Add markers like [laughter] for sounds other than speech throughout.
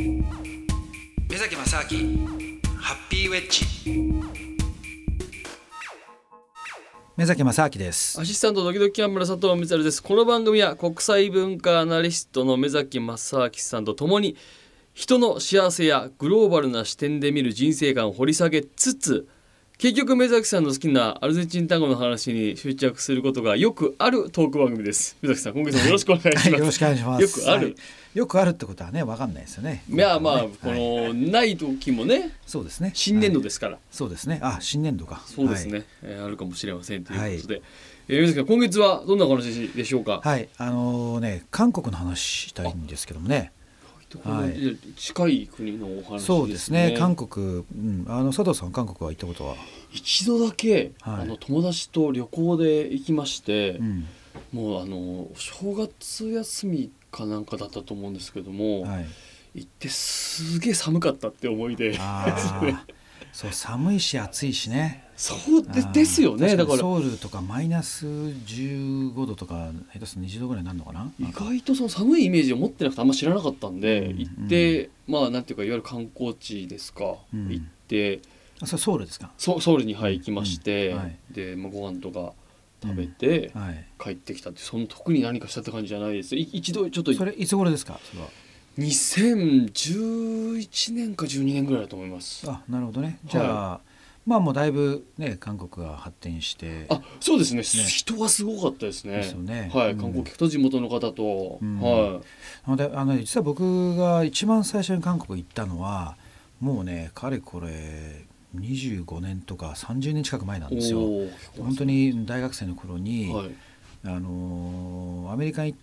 目崎正明ハッピーウェッジ。目崎正明です。アシスタントドキドキキャンプの佐藤光ですこの番組は国際文化アナリストの目崎正明さんと共に人の幸せやグローバルな視点で見る人生観を掘り下げつつ結局目崎さんの好きなアルゼンチン単語の話に執着することがよくあるトーク番組です。目崎さん今月もよろしくお願いします、はい、よろしくお願いします。よくある、はい、よくあるってことはねわかんないですよね。いやまあ、この、ない時もねそうですね。新年度ですから、そうですね。あ新年度か。そうですね、えー、あるかもしれませんということで、えー、今月はどんな話でしょうか？はい。あのね韓国の話したいんですけどもねはい、近い国のお話、ね、そうですね。韓国、うん、あの佐藤さん韓国は行ったことは？一度だけ、はい、あの友達と旅行で行きまして、うん、もうあの正月休みかなんかだったと思うんですけども、はい、行ってすげえ寒かったって思い出で。そう寒いし暑いしねそうでですよね。だから。ソウルとかマイナス15度とか下手すると20度ぐらいになるのかな？意外とその寒いイメージを持ってなくてあんま知らなかったんで、うん、行って、うん、まあなんていうかいわゆる観光地ですか、うん、行って。あそれソウルですか？ソソウルに、はい、行きまして、はい、で、まあ、ご飯とか食べて、帰ってきたってその特に何かしたって感じじゃないです。一度ちょっとそれいつ頃ですか？それは。2011年か12年ぐらいだと思います。あなるほどね。じゃあ、はいまあもうだいぶね韓国が発展してあそうですね、ね、人はすごかったですね。ですよね。はい、うん、観光客と地元の方と、うん、はい。なのであの実は僕が一番最初に韓国行ったのはもうねかれこれ25年とか30年近く前なんですよ。本当に大学生の頃に、はい、あのアメリカに行っ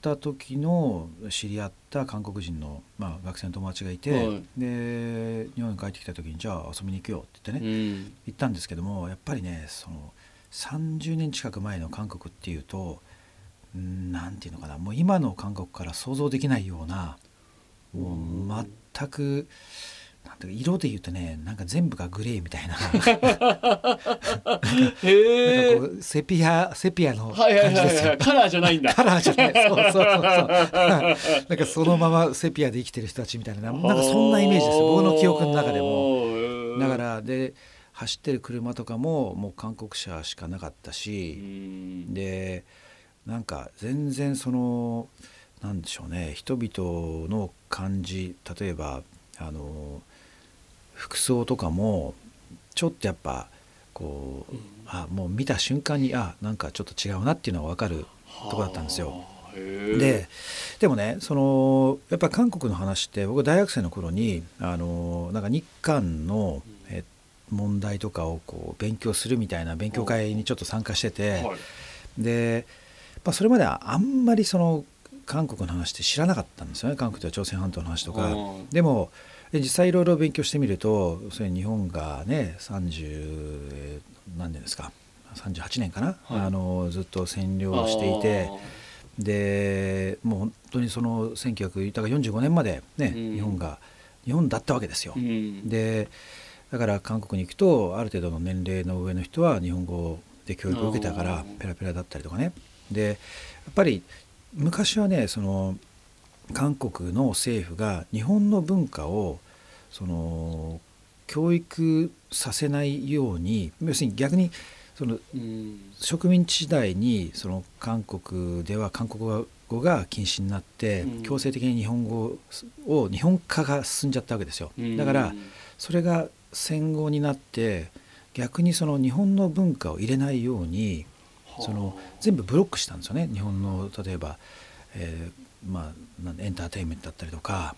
た時の知り合った韓国人の、まあ、学生の友達がいて、はい、で日本に帰ってきた時にじゃあ遊びに行くよって言ってね、うん、行ったんですけどもやっぱりねその30年近く前の韓国っていうと何て言うのかなもう今の韓国から想像できないようなもう全く。なんて色で言うとねなんか全部がグレーみたいな。へなんかこうセピアセピアの感じですよ、カラーじゃないんだ。カラーじゃない。そうそうそうそう。なんかそのままセピアで生きてる人たちみたいな。なんかそんなイメージですよ。僕の記憶の中でも。だからで走ってる車とかももう韓国車しかなかったし。でなんか全然そのなんでしょうね。人々の感じ例えばあの服装とかもちょっとやっぱこう、うん、あもう見た瞬間にあなんかちょっと違うなっていうのが分かるとこだったんですよ。ででもねそのやっぱ韓国の話って僕大学生の頃にあのなんか日韓のえ問題とかをこう勉強するみたいな勉強会にちょっと参加してて、はい、で、まあ、それまではあんまりその韓国の話って知らなかったんですよね。韓国では朝鮮半島の話とか。でもで実際いろいろ勉強してみるとそれ日本がね30何年ですか？38年かな、はい、あのずっと占領していてでもう本当にその1945年までね、うん、日本が日本だったわけですよ。うん、でだから韓国に行くとある程度の年齢の上の人は日本語で教育を受けたからペラペラだったりとかね。でやっぱり昔はねその韓国の政府が日本の文化をその教育させないように要するに逆にその植民地時代にその韓国では韓国語が禁止になって強制的に日本語を日本化が進んじゃったわけですよ。だからそれが戦後になって逆にその日本の文化を入れないようにその全部ブロックしたんですよね。日本の例えば、えー、まあ、エンターテインメントだったりとか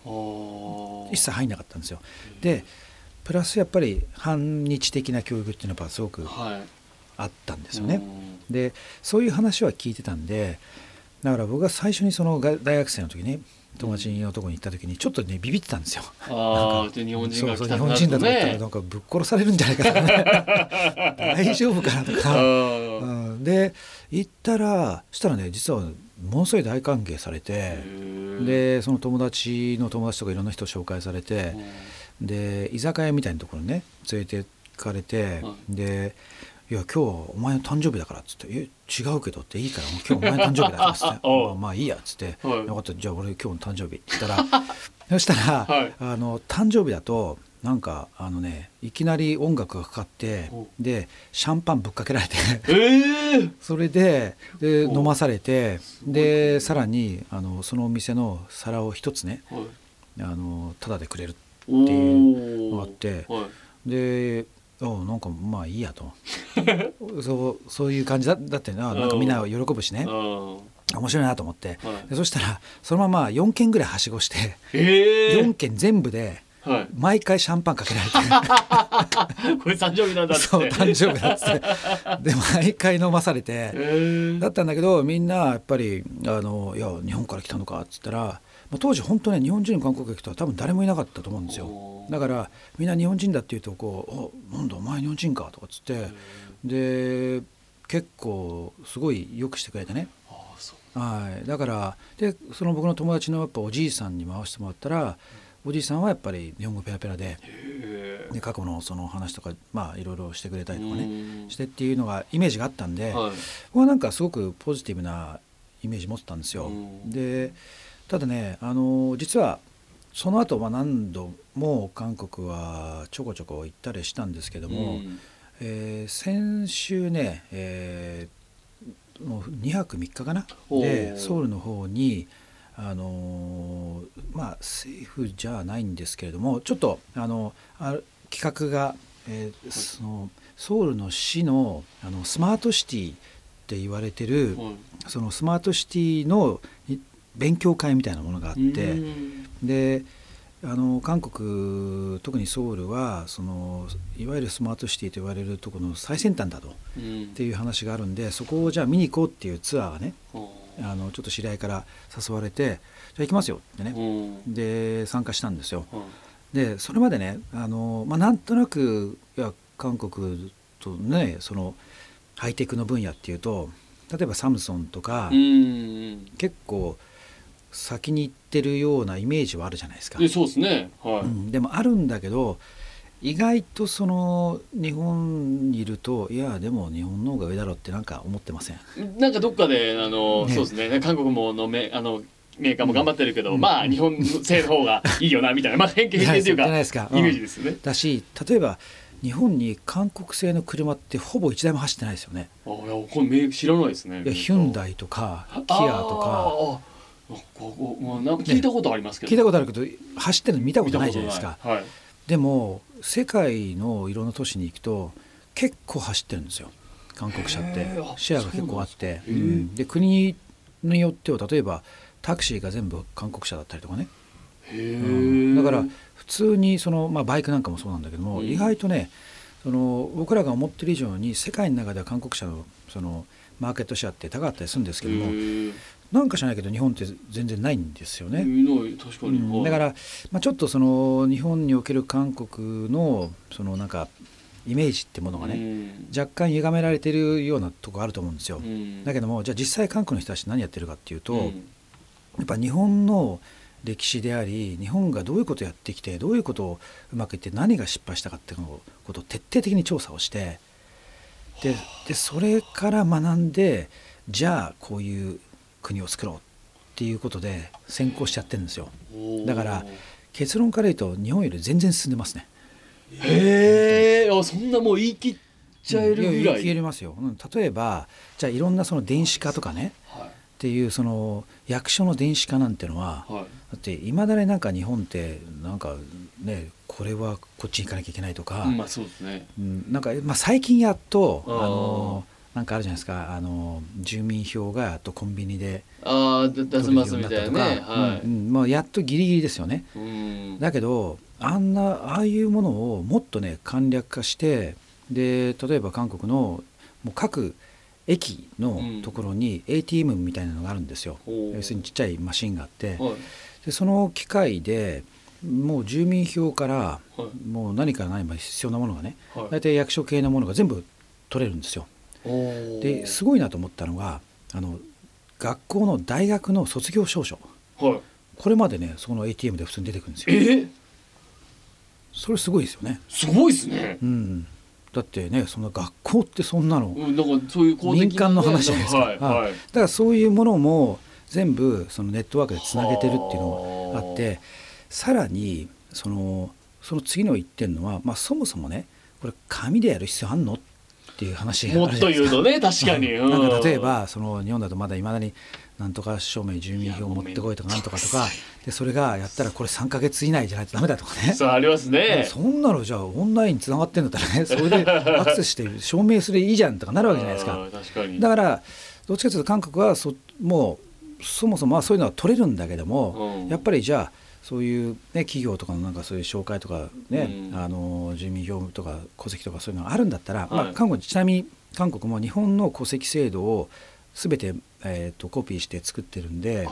一切入んなかったんですよ。でプラスやっぱり反日的な教育っていうのはすごくあったんですよね。はい、でそういう話は聞いてたんでだから僕が最初にその大学生の時に友達のとこに行った時にちょっとねビビってたんですよ。ああ日本人が来た、ね、日本人だと思ったらなんかぶっ殺されるんじゃないかとかね [laughs] 大丈夫かなとか。うん、で行ったらしたらね実はものすごい大歓迎されてでその友達の友達とかいろんな人紹介されてで居酒屋みたいなところにね連れて行かれてでいや今日お前の誕生日だから」っつって「え違うけど」って「いいから今日お前の誕生日だから」っつって「[laughs] おう。まあまあいいや」っつって「はい。よかったじゃあ俺今日の誕生日」って言ったら [laughs] そしたら、はい。あの誕生日だとなんかあのねいきなり音楽がかかってお。でシャンパンぶっかけられてええ [laughs] それででお。飲まされてでさらにあのそのお店の皿を一つねはい。あのタダでくれるおっていうのがあーってはい。であなんかまあいいやと。[laughs] そうそういう感じだだってななんかみんな喜ぶしね。面白いなと思って。はい。でそしたらそのまま4軒ぐらいはしごしてええ4軒全部ではい。毎回シャンパンかけられて [laughs] これ誕生日なんだって。そう誕生日だって。で毎回飲まされて。ええだったんだけどみんなやっぱりあの「いや日本から来たのか」っつったら、まあ、当時本当ね日本人の観光客とは多分誰もいなかったと思うんですよ。だからみんな日本人だっていうとこう「おなんだお前日本人か」とかっつって。で結構すごいよくしてくれてね。はい、だからでその僕の友達のやっぱおじいさんに回してもらったらおじいさんはやっぱり日本語ペラペラでで過去のその話とかまあいろいろしてくれたりとかねうん。してっていうのがイメージがあったんで、はい。僕はなんかすごくポジティブなイメージ持ってたんですよ。うん。でただねあの実はその後まあ何度も韓国はちょこちょこ行ったりしたんですけども、うん。えー先週ね、えーもう2泊3日かな？でソウルの方にあのーまあ政府じゃないんですけれどもちょっとあのある企画が、えーそのソウルの市のあのスマートシティって言われてる、はい。そのスマートシティのい勉強会みたいなものがあって、うん。であの韓国特にソウルはそのいわゆるスマートシティと言われるところの最先端だとっうん。ていう話があるんでそこをじゃあ見に行こうっていうツアーがねああのちょっと知り合いから誘われてじゃあ行きますよってね。ーうん。で参加したんですよ。はいでそれまでねあの、まあ、なんとなくいや韓国とねそのハイテクの分野っていうと例えばサムソンとか、うん結構先に行ってるようなイメージはあるじゃないですか。でそうですね。はい、うん、でもあるんだけど意外とその日本にいるといやでも日本の方が上だろうってなんか思ってません？なんかどっかであの、ね。そうですね。韓国ものめあのメーカーも頑張ってるけど、うん。まあ日本製の方がいいよなみたいな。まあ偏見偏見というか [laughs] イメージですよね。だし例えば日本に韓国製の車ってほぼ一台も走ってないですよね。あいやこれメ知らないですね。いやヒュンダイとかキアとか。あーあここもうなんか聞いたことありますけど、聞いたことあるけど走ってるの見たことないじゃないですか。はい。でも世界のいろんな都市に行くと結構走ってるんですよ。韓国車って。シェアが結構あって。で国によっては例えばタクシーが全部韓国車だったりとかね、へうん。え。だから普通にその、まあ、バイクなんかもそうなんだけども、うん。意外とねその僕らが思ってる以上に世界の中では韓国車のそのマーケットシェアって高かったりするんですけども、なんか知らないけど日本って全然ないんですよね。ない確かに、うん。だから、まあ、ちょっとその日本における韓国のそのなんかイメージってものがね、ね若干歪められてるようなとこあると思うんですよ。うん。だけどもじゃあ実際韓国の人たち何やってるかっていうと、うん。やっぱ日本の歴史であり日本がどういうことをやってきてどういうことをうまくいって何が失敗したかっていうことを徹底的に調査をしてででそれから学んでじゃあこういう国を作ろうっていうことで先行しちゃってるんですよ。だから結論から言うと日本より全然進んでますね。へえあそんなもう言い切っちゃえるぐらい,、や言い切れますよ。うん。例えばじゃあいろんなその電子化とかねはっていうその役所の電子化なんてのはいはい。だっていまだになんか日本ってなんかねこれはこっちに行かなきゃいけないとか、うんまあそうですね。うん。なんか、まあ、最近やっとあのなんかあるじゃないですか。あの住民票がやっとコンビニでああ出せますみたいなね。か、はい、うん。うん。まあ、やっとギリギリですよね。うん。だけどあんなああいうものをもっとね簡略化してで例えば韓国のもう各駅のところに ATM みたいなのがあるんですよ、おー要するにちっちゃいマシンがあって。はい。でその機械でもう住民票からはい。もう何から何まで必要なものがねはい。大体役所系のものが全部取れるんですよ。ですごいなと思ったのがあの学校の大学の卒業証書。はい。これまでねその ATM で普通に出てくるんですよ。え？それすごいですよね。すごいですね。うん、だってねその学校ってそんなの、うん、なんかそういう民間の話じゃないですか。はいはい。だからそういうものも全部そのネットワークでつなげてるっていうのがあってさらにそのその次の言ってるのは、まあ、そもそもねこれ紙でやる必要あんのっていう話がもっと言うとね確かに、うん。なんか例えうんばその日本だとまだいまだになんとか証明住民票持ってこいとかなんとかとかでそれがやったらこれ3か月以内じゃないとダメだとかね。そうありますね。そんなのじゃあオンラインつながってんだったらね [laughs] それでアクセスして証明すればいいじゃんとかなるわけじゃないですか。うん確かに。だからどっちかというと韓国はそもうそもそもまあそういうのは取れるんだけども、うん。やっぱりじゃあそういう、ね、企業とかのなんかそういう紹介とかね、うん。あの住民票とか戸籍とかそういうのがあるんだったら、まあ、はい韓国ちなみに韓国も日本の戸籍制度を全て、えー、とコピーして作ってるんで、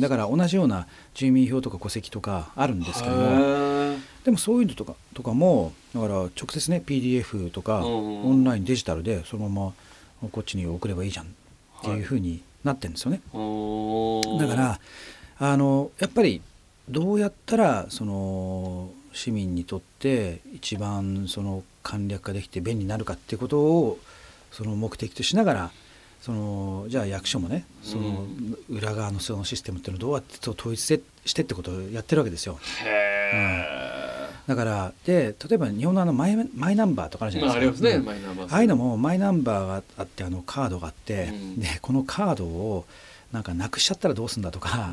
だから同じような住民票とか戸籍とかあるんですけどもでもそういうのとかとかもだから直接ね PDF とか、うんうんオンラインデジタルでそのままこっちに送ればいいじゃんっていうふうになってるんですよね。おー。だからあのやっぱりどうやったらその市民にとって一番その簡略化できて便利になるかっていうことをその目的としながらそのじゃあ役所もねその裏側のそのシステムっていうのをどうやって統一してってことをやってるわけですよ。へだからで例えば日本のあのマイマイナンバーとかあるじゃーないですか。まあありますね、うんマイナンバー。ああいうのもマイナンバーがあってあのカードがあって、うん。でこのカードをなんかなくしちゃったらどうするんだとか、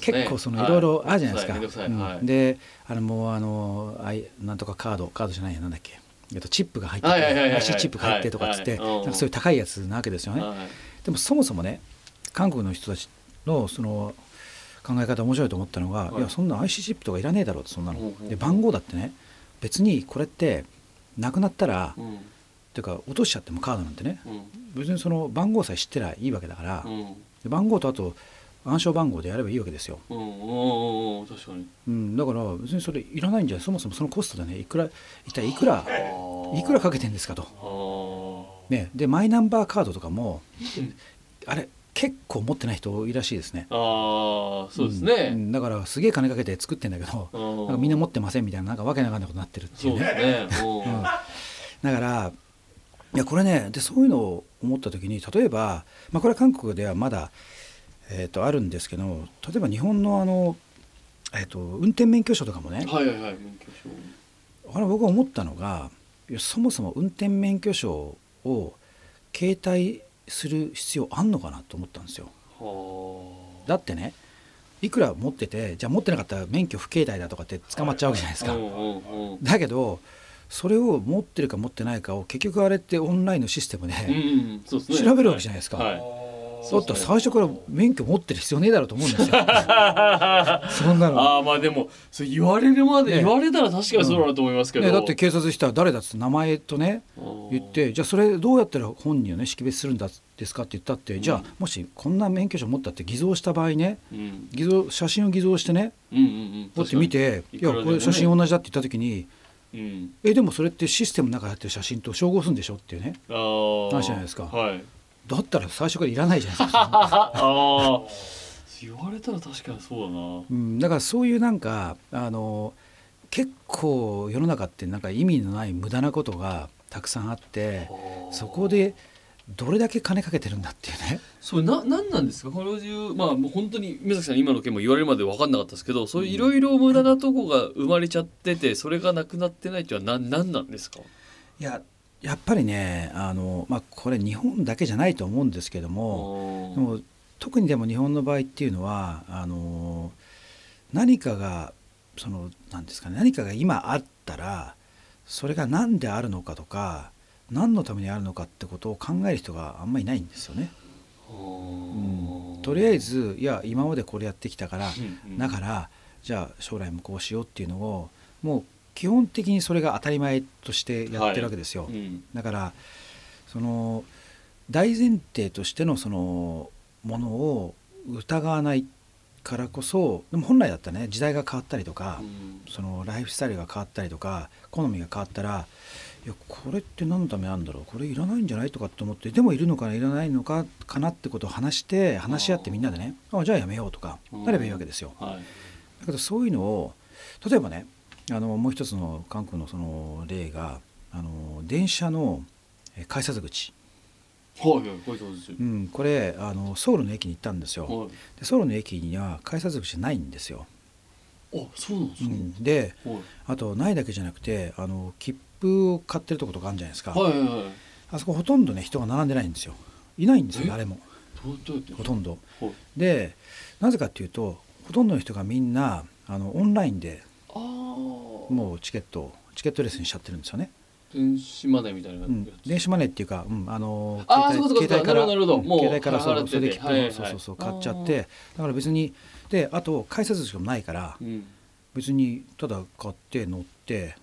結構そのいろい。ろあるじゃないですか。はい。うん。であれもうあのあいなんとかカードカードじゃないやなんだっけ。えっとチップが入ってて、はいはいはいはいはい。IC チップが入ってとかっつって、はいはいうん。なんかそういう高いやつなわけですよね。はいでもそもそもね韓国の人たちのその考え方面白いと思ったのが、はい。い、やそんな IC チップとかいらねえだろうってそんなの、で番号だってね別にこれってなくなったら、っうん。ていうか落としちゃってもカードなんてねうん。別にその番号さえ知ってりゃいいわけだから、うんで番号とあと暗証番号でやればいいわけですよ、うんうんうん確かに。うん、だから別にそれいらないんじゃない？そもそもそのコストでねいくら一体いくらいくらかけてんですかと、あね、でマイナンバーカードとかもあれ結構持ってない人多いらしいですね。ーあーそうですんね、んだからすげえ金かけて作ってんだけどうんなんかみんな持ってませんみたいななんかわけなかんないことになってるっていそううね。うん。うん。だからいやこれねでそういうのを思った時に例えば、まあ、これは韓国ではまだ、えー、とあるんですけど例えば日本のあの、えー、と運転免許証とかもねはいはいはい免許証あれ僕が思ったのがそもそも運転免許証を携帯する必要あんのかなと思ったんですよ。はあだってねいくら持っててじゃあ持ってなかったら免許不携帯だとかって捕まっちゃうわけじゃないですか。だけどそれを持ってるか持ってないかを結局あれってオンラインのシステムでね。調べるわけじゃないですか。はい。だったら最初から免許持ってる必要ねえだろうと思うんですよ。[laughs] そんなの。ああまあでもそれ言われるまで、ね言われたら確かにそうだと思いますけど、ね、だって警察したら誰だっつって名前とね言ってじゃあそれどうやったら本人をね識別するんだですかって言ったって、じゃあもしこんな免許証持ったって偽造した場合ねうん。偽造写真を偽造してねうんうんうん。こうやって見て「いやこれ写真同じだ」って言った時にうん「えでもそれってシステムの中でやってる写真と照合するんでしょ?」っていうね。ああ話じゃないですか。はい。だったら最初からいらないじゃないですか。[laughs] 言われたら確かにそうだな。うん、だからそういうなんかあの結構世の中ってなんか意味のない無駄なことがたくさんあってそこでどれだけ金かけてるんだっていうね。それな何なんですか？こういうまあもう本当に宮崎さん今の件も言われるまで分かんなかったですけどそういういろいろ無駄なとこが生まれちゃっててそれがなくなってないっていうのは何何なんですか？いややっぱりねあの、まあ、これ日本だけじゃないと思うんですけどもでも特にでも日本の場合っていうのはあの何かがそのなんですかね何かが今あったらそれが何であるのかとか何のためにあるのかってことを考える人があんまりいないんですよね。うん、とりあえずいや今までこれやってきたからだからじゃあ将来もこうしようっていうのをもう基本的にそれが当たり前としてやってるわけですよ。うん。だからその大前提としてのそのものを疑わないからこそでも本来だったらね時代が変わったりとか、そのライフスタイルが変わったりとか好みが変わったらいやこれって何のためなんだろう？これいらないんじゃないとかって思ってでもいるのかないらないのかかなってことを話して話し合ってみんなでねあじゃあやめようとかなればいいわけですよ。はい。だけどそういうのを例えばねあのもう一つの韓国のその例がああの電車のえ改札口、はいはいうん、これあのソウルの駅に行ったんですよ。はい。でソウルの駅には改札口ないんですよ、あそうなんですか、うん、ではい。あとないだけじゃなくてあの切符を買ってるとことかあるじゃないですか、はいはいはい。あそこほとんどね人が並んでないんですよ。いないんですよえ？誰も。ほとんど。はい。でなぜかっていうとほとんどの人がみんなあのオンラインでももうチケットをチケットレスにしちゃってるんですよね、電子マネーみたいなやうん、つ、電子マネーっていうか、うん、あのあーそういうこと携帯からう携帯からそそれで切符をはいはい。そうそうそう買っちゃって。だから別にであと改札口もないからうん、別にただ買って乗って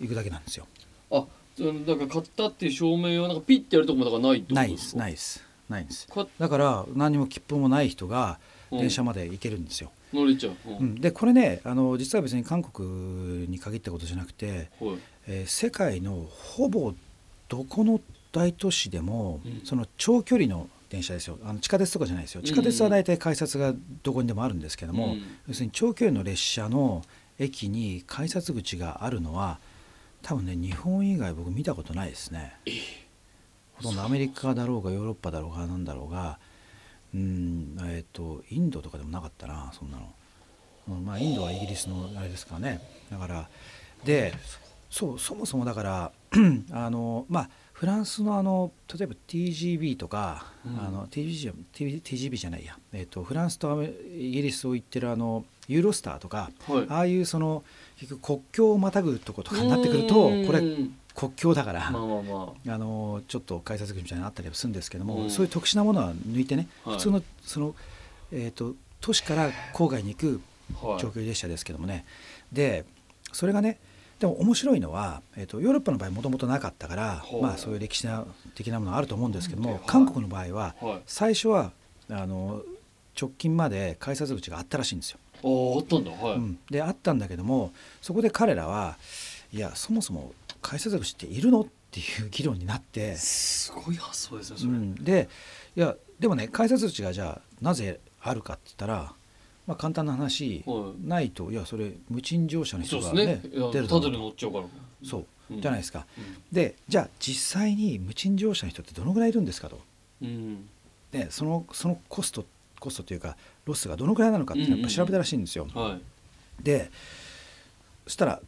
行くだけなんですよ。あそのだから買ったっていう証明をなんかピッてやるとこもだからないってことないですかないですないんです。かだから何にも切符もない人がうん。電車まで行けるんですよ、乗れちゃう、うん。うん。でこれねあの実は別に韓国に限ったことじゃなくて、はい。えー世界のほぼどこの大都市でも、うん。その長距離の電車ですよ。あの地下鉄とかじゃないですよ。地下鉄は大体改札がどこにでもあるんですけども、うん。要するに長距離の列車の駅に改札口があるのは多分ね日本以外僕見たことないですね。ほとんどアメリカだろうがヨーロッパだろうがなんだろうがうんえっ、とインドとかでもなかったなそんなの、うんまあインドはイギリスのあれですからね。だからでそうそもそもだから [clears throat] あのまあフランスのあの例えば TGB とか、うん。あの TGB, じゃ TGB じゃないや、えっとフランスとアメイギリスを行ってるあのユーロスターとかはい。ああいうその結局国境をまたぐとことかになってくるとうん。これ国境だから、まあまあまあ。のちょっと改札口みたいなのあったりはするんですけども、うん。そういう特殊なものは抜いてね、はい。普通のその、えー、と都市から郊外に行くあはい。長距離列車ですけどもね、でそれがねでも面白いのは、えー、とヨーロッパの場合もともとなかったから、はい。まあ、そういう歴史的なものはあると思うんですけども、はい。韓国の場合ははい。最初はあの直近まで改札口があったらしいんですよ。あったんだはい、うん、であったんだけどもそこで彼らはいやそもそも改札口っているの？っていう議論になって。すごい発想ですねそれ、うん、でいやでもね改札口がじゃあなぜあるかって言ったら、まあ、簡単な話、はい。ないといやそれ無賃乗車の人がねね。出るだろうただで乗っちゃうからそう、うん。じゃないですか。うん。でじゃあ実際に無賃乗車の人ってどのぐらいいるんですかと。うん。でそのそのコストコストというかロスがどのぐらいなのかってやっぱ調べたらしいんですよ。はい。でそしたら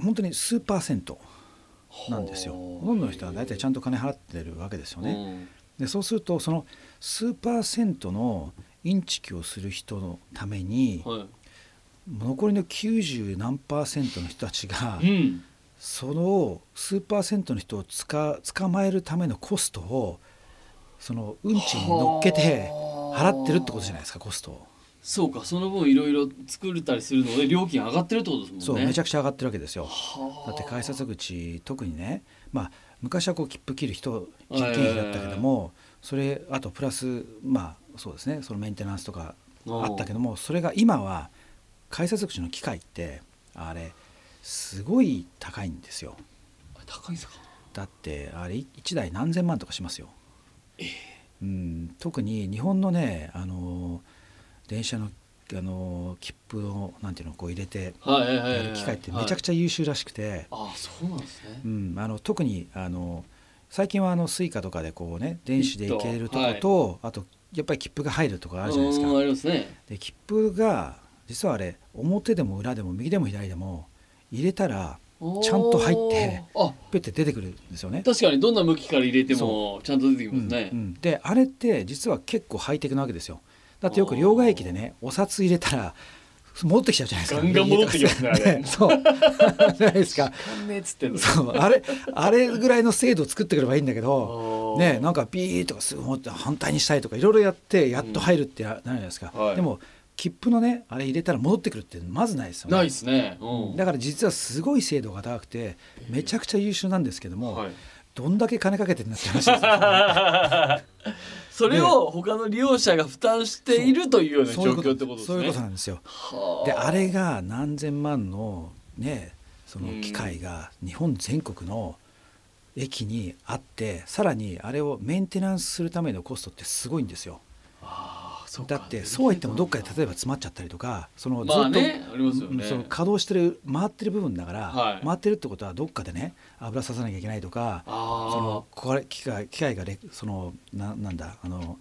本当に数パーセントなんですよ。ほとんどの人は大体ちゃんと金払ってるわけですよね。ねでそうするとその数パーセントのインチキをする人のためには残りの90何パーセントの人たちがいうん。その数パーセントの人をつか捕まえるためのコストをその運賃に乗っけて払ってるってことじゃないですかコストを。そうかその分いろいろ作れたりするので料金上がってるってことですもんね。そうめちゃくちゃ上がってるわけですよ。ゃだって改札口特にねまあ昔はこう切符切る人はい人件費だったけどもそれあとプラスまあそうですねそのメンテナンスとかあったけどもそれが今は改札口の機械ってあれすごい高いんですよ。高いんですか？だってあれ1台何千万とかしますよ、うん、特に日本のねあの電車のあの切符をなんていうのこう入れてはいはいはいはい。やる機械ってめちゃくちゃ優秀らしくて、ゃあそうなんですね。うん、あの特にあの最近はあの Suica とかでこうね電子で行けるとこと、あとやっぱり切符が入るところあるじゃないですか。うんありますね。で切符が実はあれ表でも裏でも右でも左でも入れたらちゃんと入ってあ。ペッて出てくるんですよね。確かにどんな向きから入れてもちゃんと出てきますね、うんうん。であれって実は結構ハイテクなわけですよ。だってよく両替駅でねお札入れたら戻ってきちゃうじゃないですか。ガンガン戻ってきますね [laughs] そう。じゃないですか。そう。あれあれぐらいの精度を作ってくればいいんだけど。ね、なんかビーとかすぐ持って反対にしたいとかいろいろやってやっと入るってやなるじゃないですか、はい。でも切符のねあれ入れたら戻ってくるってまずないですよね。ないですね、うん、だから実はすごい精度が高くてめちゃくちゃ優秀なんですけども、はい。どんだけ金かけてんだって話ですよ。[laughs] それを他の利用者が負担しているというような状況ってことですね。そういうことなんですよ。はであれが何千万のねその機械が日本全国の駅にあってさらにあれをメンテナンスするためのコストってすごいんですよ。あだってそうは言ってもどっかで例えば詰まっちゃったりとかそのずっまと、その稼働してる回ってる部分だから、はい。回ってるってことはどっかでね油ささなきゃいけないとかそのあこれ機械機械が劣そのななんだあの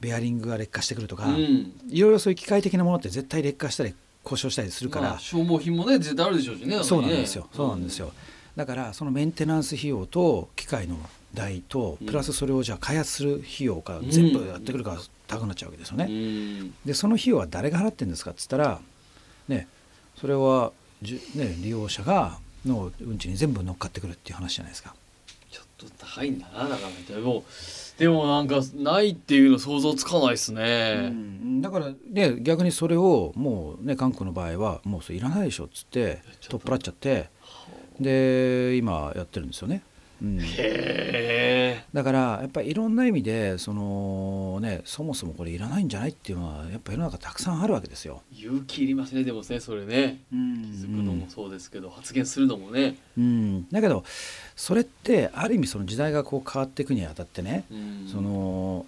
ベアリングが劣化してくるとか、あうん。いろいろそういう機械的なものって絶対劣化したり故障したりするから、まあ消耗品もね絶対あるでしょうしねそうなんですよ、そうなんですよよ。だからそのメンテナンス費用と機械の代とうん。プラスそれをじゃあ開発する費用が全部やってくるから高くなっちゃうわけですよね、うん。でその費用は誰が払ってるんですかっつったらねそれはじゅ、ね、利用者がの運賃に全部乗っかってくるっていう話じゃないですか。ちょっと高いんだなだからでもでもなんかないっていうの想像つかないですね、うん。だからね逆にそれをもうね韓国の場合はもうそれいらないでしょっつって取っ払っちゃってで今やってるんですよね。うん、へえだからやっぱりいろんな意味でそのねそもそもこれいらないんじゃないっていうのはやっぱ世の中たくさんあるわけですよ。勇気いりますねでもねそれね。気づくのもそうですけど、発言するのもね、うん、だけどそれってある意味その時代がこう変わっていくにあたってね、うん。その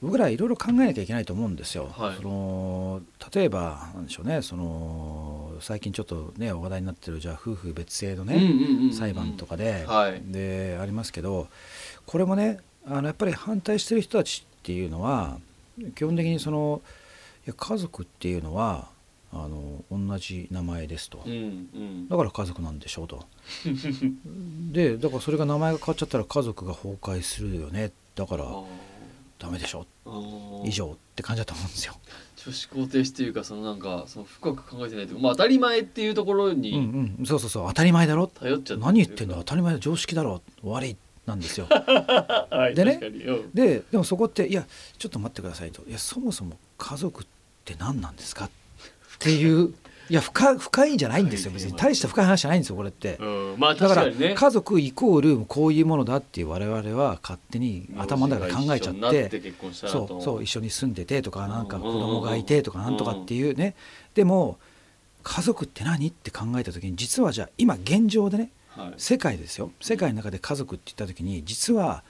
僕らいろいろ考えなきゃいけないと思うんですよ。はいその例えばなんでしょうねその最近ちょっとね話題になってるじゃあ夫婦別姓のね、裁判とかで,、はいでありますけどこれもねあのやっぱり反対してる人たちっていうのは基本的にそのいや家族っていうのはあの同じ名前ですと。うんうんだから家族なんでしょうと。[laughs] でだからそれが名前が変わっちゃったら家族が崩壊するよねだからあダメでしょ？以上って感じだと思うんですよ。女子肯定していうかそのなんかその深く考えてないというかまあ当たり前っていうところうんにうん。そうそうそう。当たり前だろ？頼っちゃって何言ってんだ当たり前だ常識だろ？悪いなんですよ。[laughs] はいでね。ででもそこっていやちょっと待ってくださいと。いやそもそも家族って何なんですか？っていういや深深いんじゃないんですよ。別に。大した深い話じゃないんですよこれって。うん。まあだから家族イコールこういうものだっていう我々は勝手に頭の中で考えちゃってそうそう一緒に住んでてとかうん。なんか子供がいてとかなんとかっていうね。でも家族って何って考えた時に実はじゃあ今現状でねはい。世界ですよ。世界の中で家族って言った時に実は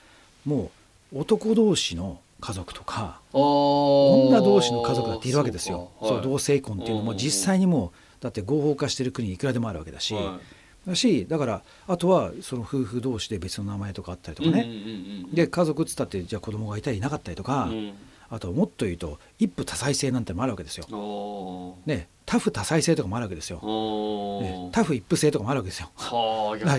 もう男同士の家族とか女女同士の家族だっているわけですよ。そうはい。同性婚っていうのも実際にもうだって合法化してる国いくらでもあるわけだし、はだしだからあとはその夫婦同士で別の名前とかあったりとかね、うんうんうんうんで家族っつったってじゃあ子供がいたりいなかったりとか、うん。あともっと言うと一夫多妻制なんてのもあるわけですよ。ね多夫多妻制とかもあるわけですよ。ね、多夫一夫制とかもあるわけですよ。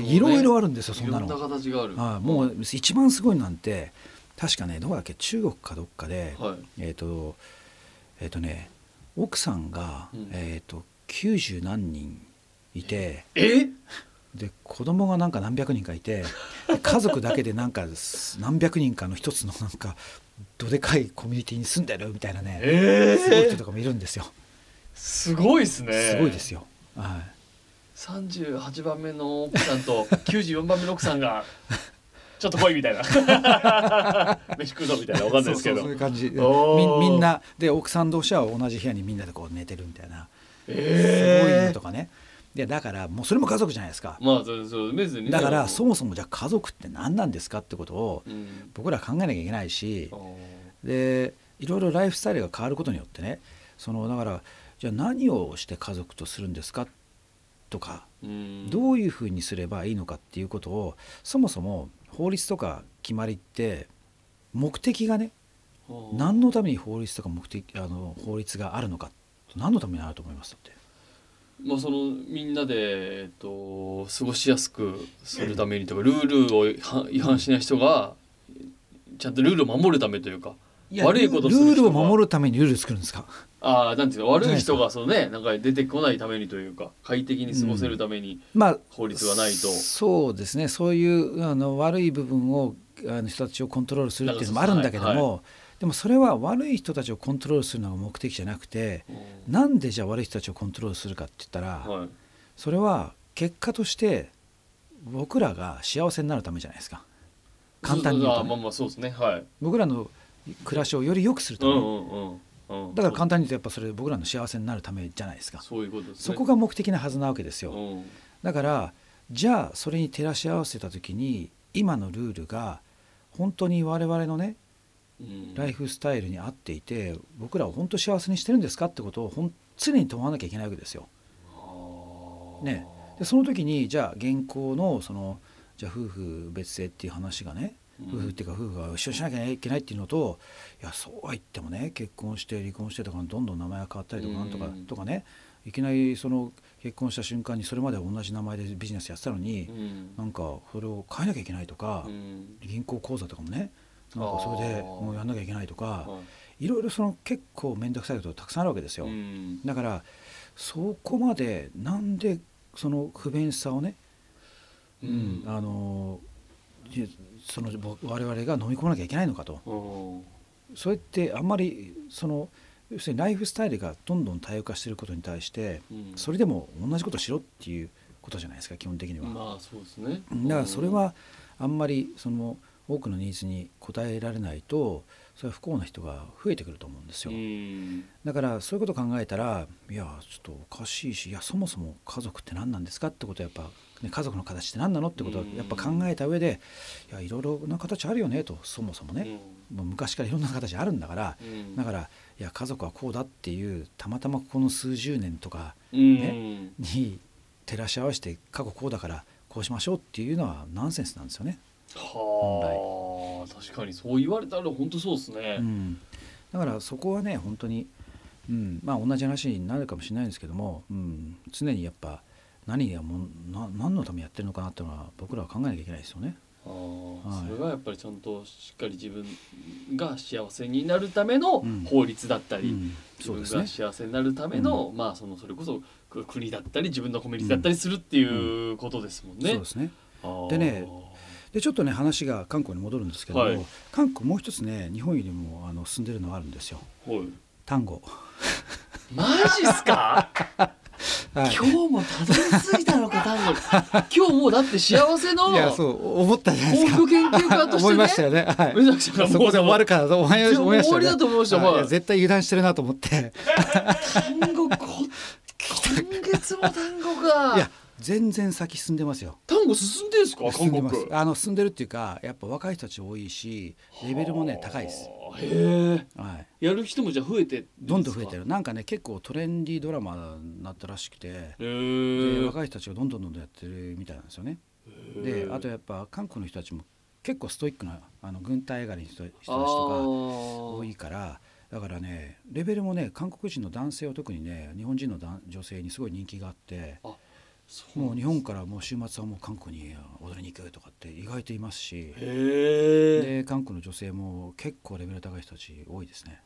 いろいろあるるんですよそんなの。いろんな形があもう一番すごいのなんて確かねどこだっけ中国かどっかで、はい。えっ、とえっ、とね奥さんが、うん。えっ、と90何人いて。え？で子供がなんか何百人かいてで家族だけでなんか何百人かの一つのなんかどでかいコミュニティに住んでるみたいなねえすごい人ーとかもいるんですよ。すごいですね。すごいですよ、は38番目の奥さんと94番目の奥さんがちょっと来いみたいな。[laughs] 飯食うぞみたいな。わかい、んないですけど。そういう感じ。みみんなで奥さん同士は同じ部屋にみんなでこう寝てるみたいな、すごいとかね。でだからもうそれも家族じゃないですか。まあそうそう別にね。だからそもそもじゃあ家族って何なんですかってことをうん。僕ら考えなきゃいけないしでいろいろライフスタイルが変わることによってねそのだからじゃあ何をして家族とするんですかとかうん。どういうふうにすればいいのかっていうことをそもそも法律とか決まりって目的がね何のために法律とか目的あの法律があるのか何のためにあると思いますだって。まあそのみんなで、えっと、過ごしやすくするためにとかルールを違反しない人がちゃんとルールを守るためというか悪いことルールを守るためにルール作るんですか？ああなんていうか悪い人がそのねなんか出てこないためにというか快適に過ごせるためにまあ法律がないと、そうですね。そういうあの悪い部分をあの人たちをコントロールするっていうのもあるんだけども、はいはでもそれは悪い人たちをコントロールするのが目的じゃなくてうん。なんでじゃあ悪い人たちをコントロールするかって言ったら、はい。それは結果として僕らが幸せになるためじゃないですか。簡単に言うと、ね、あまあまあそうですね。はい。僕らの暮らしをより良くするため、うんうんだから簡単に言うとやっぱそれ僕らの幸せになるためじゃないですか。そういうことですね。そこが目的なはずなわけですよ、うん。だからじゃあそれに照らし合わせた時に今のルールが本当に我々のねうん。ライフスタイルに合っていて僕らを本当幸せにしてるんですかってことをほん常に問わなきゃいけないわけですよ。ね。でその時にじゃあ現行のそのじゃあ夫婦別姓っていう話がねうん夫婦っていうか夫婦が一緒にしなきゃいけないっていうのといやそうは言ってもね結婚して離婚してとかどんどん名前が変わったりとかなんとかうんとかねいきなりその結婚した瞬間にそれまでは同じ名前でビジネスやってたのにうん。なんかそれを変えなきゃいけないとかうん。銀行口座とかもねなんかそれでもうやんなきゃいけないとかはい。ろいろその結構面倒くさいことたくさんあるわけですよ。うん。だからそこまでなんでその不便さをねうん、あのいそのぼ我々が飲み込まなきゃいけないのかと。うん。それってあんまりその要するにライフスタイルがどんどん多様化していることに対してうん。それでも同じことしろっていうことじゃないですか基本的には。まあそうですね。だからそれはあんまりその多くのニーズに応えられないとそれは不幸な人が増えてくると思うんですうよ。ん。だからそういうことを考えたらいやちょっとおかしいしいやそもそも家族って何なんですかってことはやっぱ、ね、家族の形って何なのってことをやっぱ考えた上でいやいろいろな形あるよねとそもそもね、もう昔からいろんな形あるんだからうん。だからいや家族はこうだっていうたまたまこの数十年とかうん。ねに照らし合わせて過去こうだからこうしましょうっていうのはナンセンスなんですよね。はあ確かにそう言われたら本当そうですね。うん、だからそこはね本当に、うん、まあ同じ話になるかもしれないんですけども、うん、常にやっぱ何がもうな何のためにやってるのかなっていうのは僕らは考えなきゃいけないですよね。あーはい。それはやっぱりちゃんとしっかり自分が幸せになるためのうん。法律だったり、うん、自分がそうですね。幸せになるための、まあそのそれこそく国だったり自分のコミュニティだったりするっていうことですもんね。そうですね。でねでちょっとね話が韓国に戻るんですけども、はい韓国もう一つね日本よりもあの進んでるのがあるんですよ。はい単語。マジっすか？[laughs] はい今日もたどり着いたのか単語に今日もうだって幸せの思ったじゃないですか。幸福研究家としてね思いましたよね。はい。そこで終わるからと思いましたもう終わりだと思いましたはい絶対油断してるなと思って。単語こ今月も単語がいや全然先進んでますよ。単語進んでんすか？韓国。あの進んでるっていうかやっぱ若い人たち多いしレベルもね高いです。はあへえはい。やる人もじゃあ増えてどんどん増えてるる。なんかね結構トレンディードラマになったらしくて。へでえ若い人たちがどんどんどんどんやってるみたいなんですよね。であとやっぱ韓国の人たちも結構ストイックなあの軍隊上がりの人人たちとか多いからだからねレベルもね韓国人の男性は特にね日本人の男女性にすごい人気があってもう日本からもう週末はもう韓国に踊りに行くとかって意外といますしで韓国の女性も結構レベル高い人たち多いですね。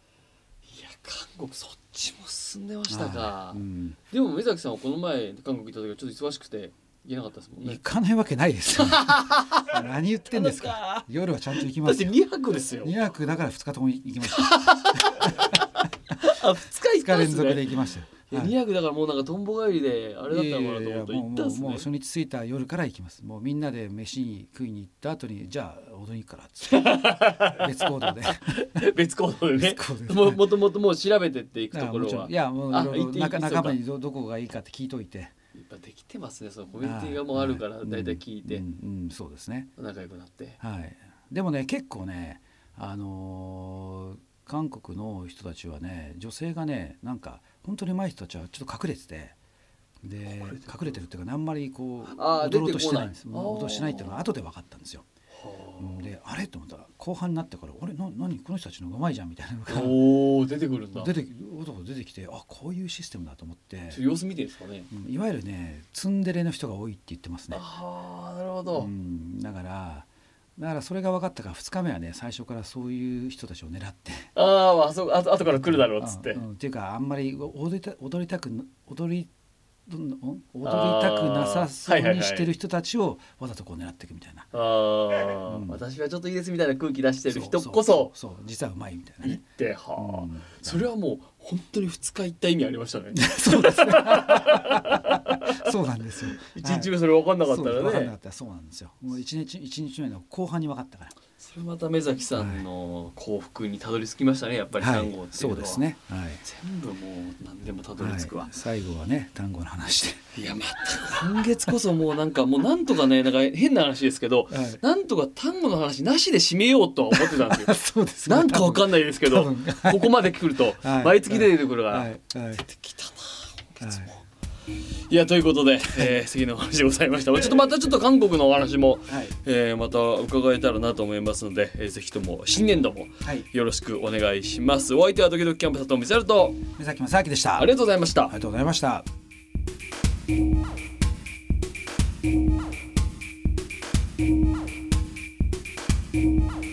いや韓国そっちも進んでましたか。はい。うん。でも目崎さんはこの前韓国行った時はちょっと忙しくて行けなかったですもんね。行かないわけないですよ。[laughs] 何言ってんですか。夜はちゃんと行きだってますよ2泊ですよ。2泊だから2日とも行きました。[laughs] あ2日行2ったんです日連続でね行きましたよいやはい。2泊だからもうなんかとんぼ帰りであれだったのかなと思ったらいやいやいや行ったんですね。もうもう初日着いた夜から行きます。もうみんなで飯に食いに行った後にじゃあ踊りに行くからっつって。[laughs] 別行動で。[laughs] 別行動でね。ももともともう調べてっていくところは。ん。いやもう仲仲間にどどこがいいかって聞いといて。やっぱできてますねそのコミュニティがもうあるからはい。大体聞いて。うんうんうんそうですね。仲良くなって。はい。でもね結構ねあのー韓国の人たちはね女性がねなんか本当に上手い人たちはちょっと隠れててで隠れてるっていうかねあんまりこう踊ろうとしてないんです。出てこない。踊ろうとしてないっていうのが後で分かったんですよ。うんであれ？と思ったら後半になってから「あれ？な何？この人たちのうまいじゃん」みたいなのがおお出てくるんだ。出てき男が出てきてあこういうシステムだと思って、ちょ様子見てですかね。うんいわゆるねツンデレの人が多いって言ってますね。ああなるほうどん、だからだからそれが分かったから2日目はね最初からそういう人たちを狙って。あーあそうあと後から来るだろうっつって。うんうんっていうかあんまり踊りた踊りたくな踊りどんな踊りたくなさそうにしてる人たちをわざとこう狙っていくみたいな。ああ、うん。私はちょっといいですみたいな空気出してる人こそそうそう実はうまいみたいなね。てはあ、うん。それはもう本当に2日行った意味ありましたね [laughs] そうですね。[laughs] そうなんですよ。1日目それ分かんなかったそう分かんならねかったらそうなんですよ。もう一日一日目の後半に分かったから。それまた目崎さんの幸福にたどり着きましたねやっぱりはい単語っていうのは、そうですね。はい。全部もう何でもたどり着くわ、はい最後はね単語の話で。い、やまた今月こそもうなんかもうなんとかねなんか変な話ですけど、はいなんとか単語の話なしで締めようとは思ってたんですよ [laughs] そうですねなんかわかんないですけどここまで来ると、はい毎月出てくるから、はい。はい。出てきたな今月も、はい。い、やということで、えー、素敵なお話でございました。ちょっとまたちょっと韓国のお話も、はい。えーまた伺えたらなと思いますので、えーぜひとも新年度もはい。よろしくお願いします。お相手はドキドキキャンプ佐藤美猿と目崎正明でした。ありがとうございました。ありがとうございました「